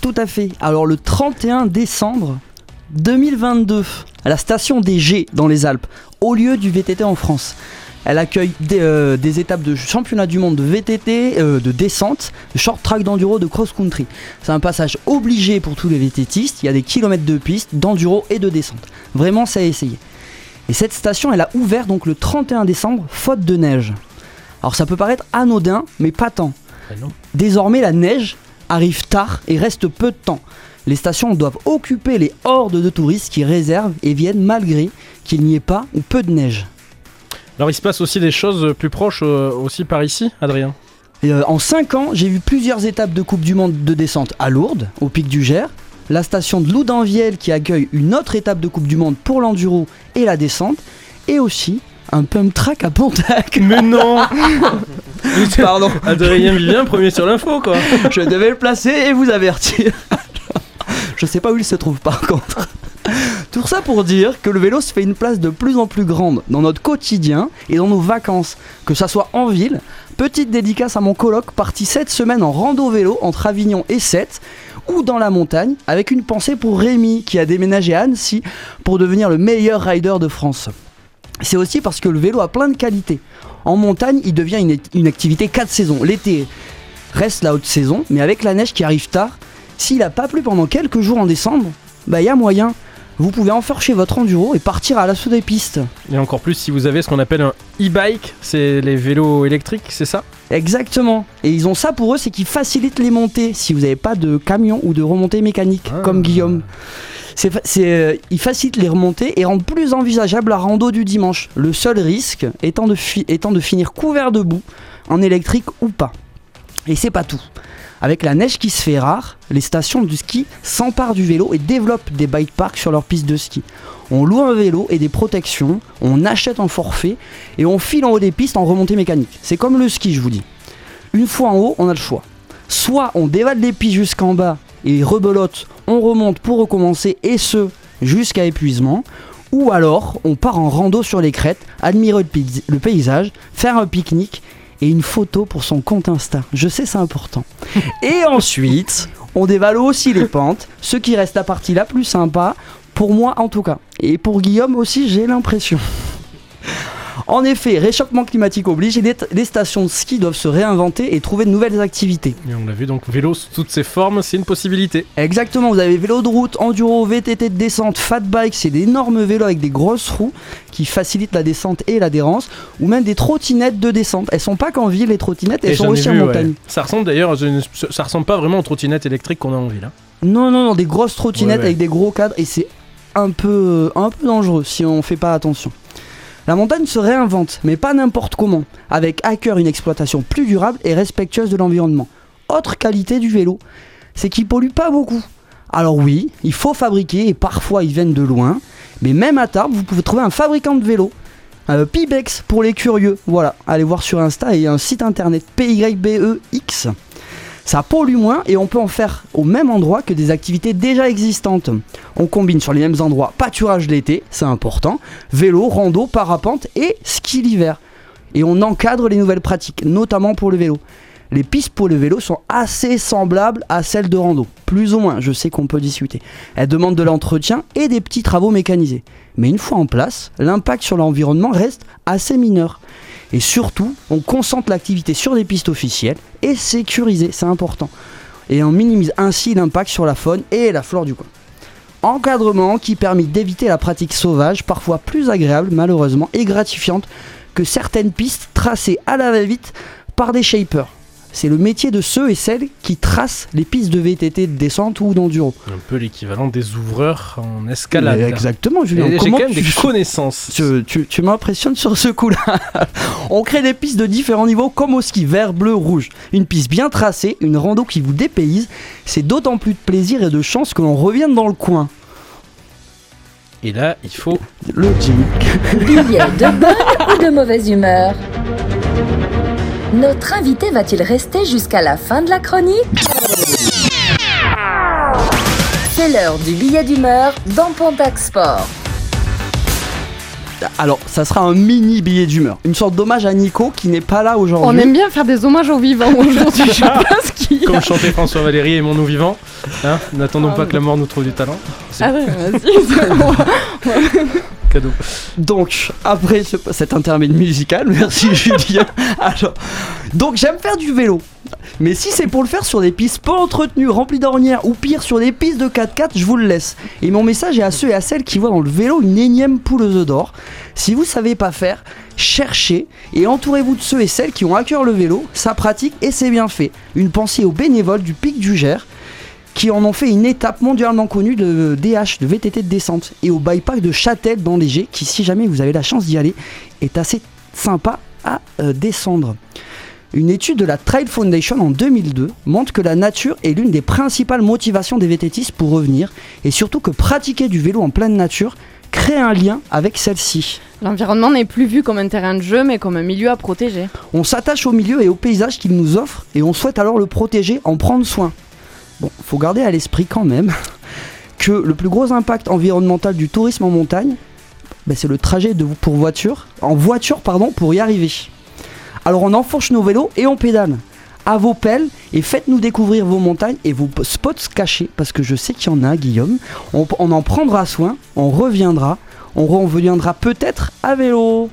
Tout à fait. Alors le 31 décembre 2022, à la station des G dans les Alpes, au lieu du VTT en France. Elle accueille des, euh, des étapes de championnat du monde de VTT, euh, de descente, de short track d'enduro, de cross-country. C'est un passage obligé pour tous les VTTistes. Il y a des kilomètres de piste, d'enduro et de descente. Vraiment, c'est à essayer. Et cette station, elle a ouvert donc le 31 décembre, faute de neige. Alors ça peut paraître anodin, mais pas tant. Ah. Désormais, la neige arrive tard et reste peu de temps. Les stations doivent occuper les hordes de touristes qui réservent et viennent malgré qu'il n'y ait pas ou peu de neige. Alors il se passe aussi des choses plus proches euh, aussi par ici, Adrien? Et, euh, en 5 ans, j'ai vu plusieurs étapes de Coupe du Monde de descente à Lourdes, au pic du Gers, la station de Loudanviel qui accueille une autre étape de Coupe du Monde pour l'enduro et la descente, et aussi un pump track à Pontac. Mais non Pardon, Adrien Vivien, premier sur l'info quoi. je devais le placer et vous avertir. je sais pas où il se trouve par contre. Tout ça pour dire que le vélo se fait une place de plus en plus grande dans notre quotidien et dans nos vacances, que ça soit en ville. Petite dédicace à mon coloc parti cette semaine en rando vélo entre Avignon et Sète ou dans la montagne avec une pensée pour Rémi qui a déménagé à Annecy pour devenir le meilleur rider de France. C'est aussi parce que le vélo a plein de qualités. En montagne, il devient une, une activité 4 saisons. L'été reste la haute saison, mais avec la neige qui arrive tard, s'il n'a pas plu pendant quelques jours en décembre, bah il y a moyen. Vous pouvez enfourcher votre enduro et partir à l'assaut des pistes. Et encore plus si vous avez ce qu'on appelle un e-bike, c'est les vélos électriques, c'est ça? Exactement. Et ils ont ça pour eux, c'est qu'ils facilitent les montées si vous n'avez pas de camion ou de remontée mécanique, Ah. comme Guillaume. Euh, ils facilitent les remontées et rendent plus envisageable la rando du dimanche. Le seul risque étant de, finir couvert de boue, en électrique ou pas. Et c'est pas tout. Avec la neige qui se fait rare, les stations de ski s'emparent du vélo et développent des bike parks sur leurs pistes de ski. On loue un vélo et des protections, on achète un forfait et on file en haut des pistes en remontée mécanique. C'est comme le ski, je vous dis. Une fois en haut, on a le choix. Soit on dévale les pistes jusqu'en bas et rebelote, on remonte pour recommencer et ce jusqu'à épuisement. Ou alors on part en rando sur les crêtes, admirer le, paysa- le paysage, faire un pique-nique et une photo pour son compte Insta. Je sais, c'est important. Et ensuite, on dévale aussi les pentes, ce qui reste la partie la plus sympa, pour moi en tout cas. Et pour Guillaume aussi, j'ai l'impression. En effet, réchauffement climatique oblige et les, les stations de ski doivent se réinventer et trouver de nouvelles activités. Et on l'a vu donc vélo sous toutes ses formes, c'est une possibilité. Exactement, vous avez vélo de route, enduro, VTT de descente, fat bike, c'est d'énormes vélos avec des grosses roues qui facilitent la descente et l'adhérence, ou même des trottinettes de descente. Elles sont pas qu'en ville les trottinettes, elles Et sont aussi vu, en ouais. montagne. Ça ressemble d'ailleurs, ça ressemble pas vraiment aux trottinettes électriques qu'on a en ville. hein. Non, non, non, des grosses trottinettes Ouais, ouais. avec des gros cadres et c'est un peu, un peu dangereux si on fait pas attention. La montagne se réinvente, mais pas n'importe comment, avec à cœur une exploitation plus durable et respectueuse de l'environnement. Autre qualité du vélo, c'est qu'il pollue pas beaucoup. Alors oui, il faut fabriquer et parfois ils viennent de loin, mais même à Tarbes, vous pouvez trouver un fabricant de vélos. Euh, Pibex pour les curieux, voilà, allez voir sur Insta et un site internet PYBEX. Ça pollue moins et on peut en faire au même endroit que des activités déjà existantes. On combine sur les mêmes endroits pâturage l'été, c'est important, vélo, rando, parapente et ski l'hiver. Et on encadre les nouvelles pratiques, notamment pour le vélo. Les pistes pour le vélo sont assez semblables à celles de rando, plus ou moins, je sais qu'on peut discuter. Elles demandent de l'entretien et des petits travaux mécanisés. Mais une fois en place, l'impact sur l'environnement reste assez mineur. Et surtout, on concentre l'activité sur des pistes officielles et sécurisées, c'est important. Et on minimise ainsi l'impact sur la faune et la flore du coin. Encadrement qui permet d'éviter la pratique sauvage, parfois plus agréable malheureusement et gratifiante que certaines pistes tracées à la va-vite par des shapers. C'est le métier de ceux et celles qui tracent les pistes de VTT de descente ou d'enduro. Un peu l'équivalent des ouvreurs en escalade. Mais Exactement, Julien. Et J'ai Comment quand même tu- des connaissances. tu, tu- tu m'impressionnes sur ce coup-là. On crée des pistes de différents niveaux comme au ski vert, bleu, rouge. Une piste bien tracée, une rando qui vous dépayse. C'est d'autant plus de plaisir et de chance que l'on revienne dans le coin. Et là, il faut Le Jimmy. Billet de bonne ou de mauvaise humeur? Notre invité va-t-il rester jusqu'à la fin de la chronique C'est l'heure du billet d'humeur dans Pontac Sport. Alors, ça sera un mini billet d'humeur. Une sorte d'hommage à Nico qui n'est pas là On aujourd'hui. aime bien faire des hommages aux vivants aujourd'hui, je sais pas ce qui. Comme chantait François Valéry, aimons-nous vivants. Hein N'attendons Ah, pas ouais. que la mort nous trouve du talent. Ah ouais, vas-y. Donc, après ce- cet intermède musical, merci Julien. Alors, donc j'aime faire du vélo. Mais si c'est pour le faire sur des pistes pas entretenues, remplies d'ornières, ou pire sur des pistes de 4x4, je vous le laisse. Et mon message est à ceux et à celles qui voient dans le vélo une énième poule aux œufs d'or. Si vous savez pas faire, cherchez et entourez-vous de ceux et celles qui ont à cœur le vélo, ça pratique et c'est bien fait. Une pensée aux bénévoles du Pic du Gers qui en ont fait une étape mondialement connue de DH, de VTT de descente, et au bikepark de Châtel dans l'Égée, qui, si jamais vous avez la chance d'y aller, est assez sympa à euh, descendre. Une étude de la Trail Foundation en 2002 montre que la nature est l'une des principales motivations des VTTistes pour revenir, et surtout que pratiquer du vélo en pleine nature crée un lien avec celle-ci. L'environnement n'est plus vu comme un terrain de jeu, mais comme un milieu à protéger. On s'attache au milieu et au paysage qu'il nous offre et on souhaite alors le protéger, en prendre soin. Bon, faut garder à l'esprit quand même que le plus gros impact environnemental du tourisme en montagne, ben, c'est le trajet de, pour voiture, en voiture pardon, pour y arriver. Alors on enfourche nos vélos et on pédale. À vos pelles et faites-nous découvrir vos montagnes et vos spots cachés parce que je sais qu'il y en a, Guillaume. On, on en prendra soin, on reviendra, on reviendra peut-être à vélo.